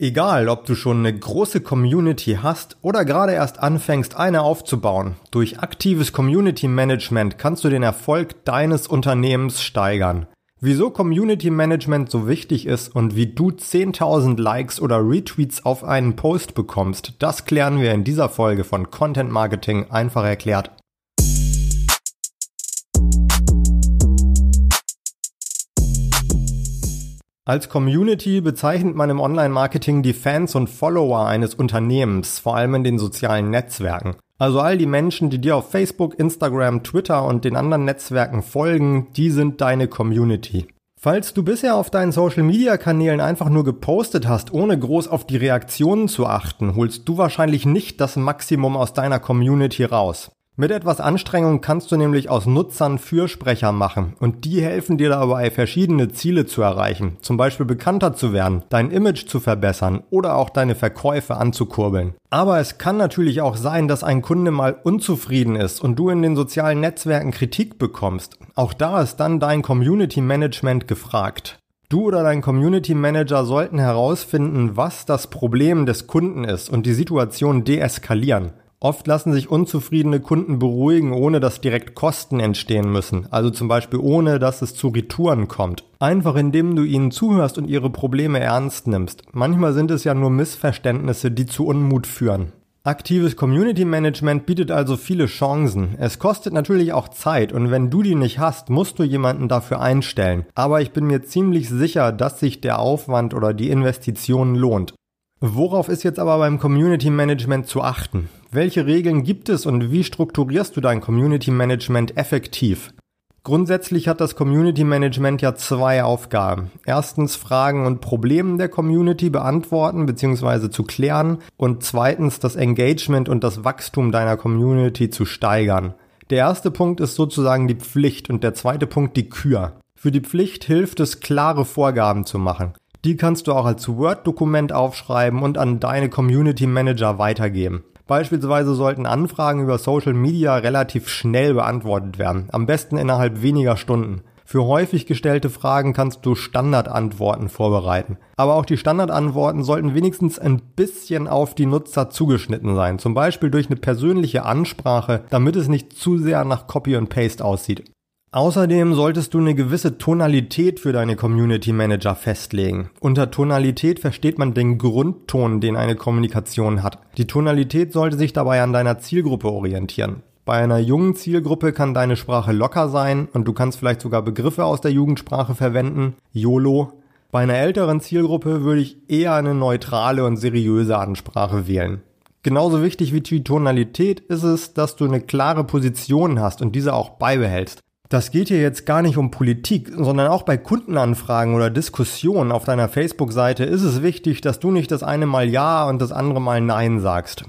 Egal, ob du schon eine große Community hast oder gerade erst anfängst, eine aufzubauen, durch aktives Community Management kannst du den Erfolg deines Unternehmens steigern. Wieso Community Management so wichtig ist und wie du 10.000 Likes oder Retweets auf einen Post bekommst, das klären wir in dieser Folge von Content Marketing einfach erklärt. Als Community bezeichnet man im Online-Marketing die Fans und Follower eines Unternehmens, vor allem in den sozialen Netzwerken. Also all die Menschen, die dir auf Facebook, Instagram, Twitter und den anderen Netzwerken folgen, die sind deine Community. Falls du bisher auf deinen Social-Media-Kanälen einfach nur gepostet hast, ohne groß auf die Reaktionen zu achten, holst du wahrscheinlich nicht das Maximum aus deiner Community raus. Mit etwas Anstrengung kannst du nämlich aus Nutzern Fürsprecher machen und die helfen dir dabei, verschiedene Ziele zu erreichen, zum Beispiel bekannter zu werden, dein Image zu verbessern oder auch deine Verkäufe anzukurbeln. Aber es kann natürlich auch sein, dass ein Kunde mal unzufrieden ist und du in den sozialen Netzwerken Kritik bekommst. Auch da ist dann dein Community Management gefragt. Du oder dein Community Manager sollten herausfinden, was das Problem des Kunden ist und die Situation deeskalieren. Oft lassen sich unzufriedene Kunden beruhigen, ohne dass direkt Kosten entstehen müssen, also zum Beispiel ohne, dass es zu Retouren kommt. Einfach indem du ihnen zuhörst und ihre Probleme ernst nimmst. Manchmal sind es ja nur Missverständnisse, die zu Unmut führen. Aktives Community Management bietet also viele Chancen. Es kostet natürlich auch Zeit und wenn du die nicht hast, musst du jemanden dafür einstellen. Aber ich bin mir ziemlich sicher, dass sich der Aufwand oder die Investition lohnt. Worauf ist jetzt aber beim Community Management zu achten? Welche Regeln gibt es und wie strukturierst du dein Community Management effektiv? Grundsätzlich hat das Community Management ja zwei Aufgaben. Erstens Fragen und Probleme der Community beantworten bzw. zu klären und zweitens das Engagement und das Wachstum deiner Community zu steigern. Der erste Punkt ist sozusagen die Pflicht und der zweite Punkt die Kür. Für die Pflicht hilft es, klare Vorgaben zu machen. Die kannst du auch als Word-Dokument aufschreiben und an deine Community Manager weitergeben. Beispielsweise sollten Anfragen über Social Media relativ schnell beantwortet werden, am besten innerhalb weniger Stunden. Für häufig gestellte Fragen kannst du Standardantworten vorbereiten. Aber auch die Standardantworten sollten wenigstens ein bisschen auf die Nutzer zugeschnitten sein, zum Beispiel durch eine persönliche Ansprache, damit es nicht zu sehr nach Copy und Paste aussieht. Außerdem solltest du eine gewisse Tonalität für deine Community Manager festlegen. Unter Tonalität versteht man den Grundton, den eine Kommunikation hat. Die Tonalität sollte sich dabei an deiner Zielgruppe orientieren. Bei einer jungen Zielgruppe kann deine Sprache locker sein und du kannst vielleicht sogar Begriffe aus der Jugendsprache verwenden. YOLO. Bei einer älteren Zielgruppe würde ich eher eine neutrale und seriöse Ansprache wählen. Genauso wichtig wie die Tonalität ist es, dass du eine klare Position hast und diese auch beibehältst. Das geht hier jetzt gar nicht um Politik, sondern auch bei Kundenanfragen oder Diskussionen auf deiner Facebook-Seite ist es wichtig, dass du nicht das eine Mal Ja und das andere Mal Nein sagst.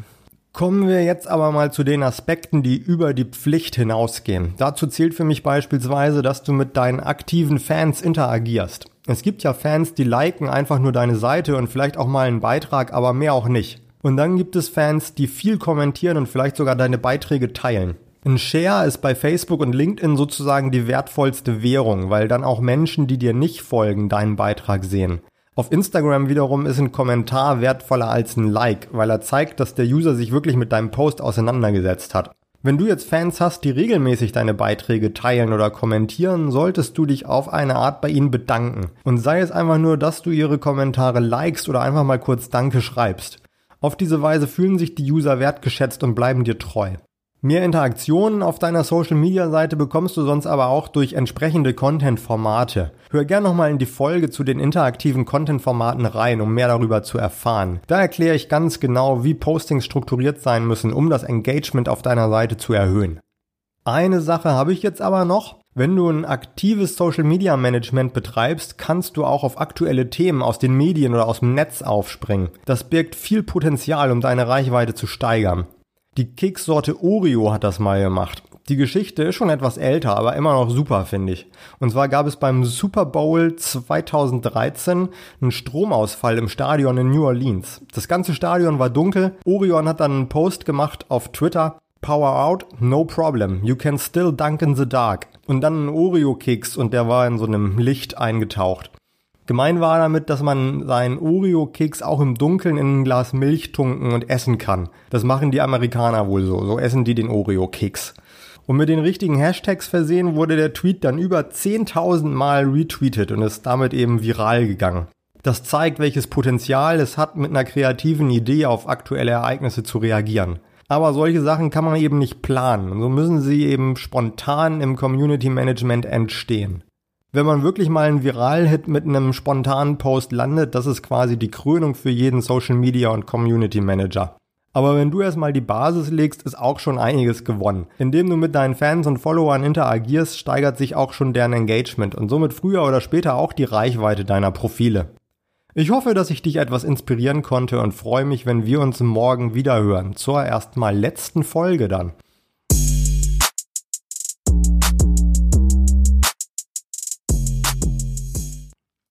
Kommen wir jetzt aber mal zu den Aspekten, die über die Pflicht hinausgehen. Dazu zählt für mich beispielsweise, dass du mit deinen aktiven Fans interagierst. Es gibt ja Fans, die liken einfach nur deine Seite und vielleicht auch mal einen Beitrag, aber mehr auch nicht. Und dann gibt es Fans, die viel kommentieren und vielleicht sogar deine Beiträge teilen. Ein Share ist bei Facebook und LinkedIn sozusagen die wertvollste Währung, weil dann auch Menschen, die dir nicht folgen, deinen Beitrag sehen. Auf Instagram wiederum ist ein Kommentar wertvoller als ein Like, weil er zeigt, dass der User sich wirklich mit deinem Post auseinandergesetzt hat. Wenn du jetzt Fans hast, die regelmäßig deine Beiträge teilen oder kommentieren, solltest du dich auf eine Art bei ihnen bedanken. Und sei es einfach nur, dass du ihre Kommentare likest oder einfach mal kurz Danke schreibst. Auf diese Weise fühlen sich die User wertgeschätzt und bleiben dir treu. Mehr Interaktionen auf deiner Social Media Seite bekommst du sonst aber auch durch entsprechende Content Formate. Hör gern nochmal in die Folge zu den interaktiven Content Formaten rein, um mehr darüber zu erfahren. Da erkläre ich ganz genau, wie Postings strukturiert sein müssen, um das Engagement auf deiner Seite zu erhöhen. Eine Sache habe ich jetzt aber noch. Wenn du ein aktives Social Media Management betreibst, kannst du auch auf aktuelle Themen aus den Medien oder aus dem Netz aufspringen. Das birgt viel Potenzial, um deine Reichweite zu steigern. Die Kekssorte Oreo hat das mal gemacht. Die Geschichte ist schon etwas älter, aber immer noch super, finde ich. Und zwar gab es beim Super Bowl 2013 einen Stromausfall im Stadion in New Orleans. Das ganze Stadion war dunkel. Orion hat dann einen Post gemacht auf Twitter. Power out, no problem. You can still dunk in the dark. Und dann ein Oreo-Keks und der war in so einem Licht eingetaucht. Gemein war damit, dass man seinen Oreo-Keks auch im Dunkeln in ein Glas Milch tunken und essen kann. Das machen die Amerikaner wohl so. So essen die den Oreo-Keks. Und mit den richtigen Hashtags versehen wurde der Tweet dann über 10.000 Mal retweetet und ist damit eben viral gegangen. Das zeigt, welches Potenzial es hat, mit einer kreativen Idee auf aktuelle Ereignisse zu reagieren. Aber solche Sachen kann man eben nicht planen. So müssen sie eben spontan im Community Management entstehen. Wenn man wirklich mal einen Viral-Hit mit einem spontanen Post landet, das ist quasi die Krönung für jeden Social Media und Community Manager. Aber wenn du erstmal die Basis legst, ist auch schon einiges gewonnen. Indem du mit deinen Fans und Followern interagierst, steigert sich auch schon deren Engagement und somit früher oder später auch die Reichweite deiner Profile. Ich hoffe, dass ich dich etwas inspirieren konnte und freue mich, wenn wir uns morgen wieder hören. Zur erstmal letzten Folge dann.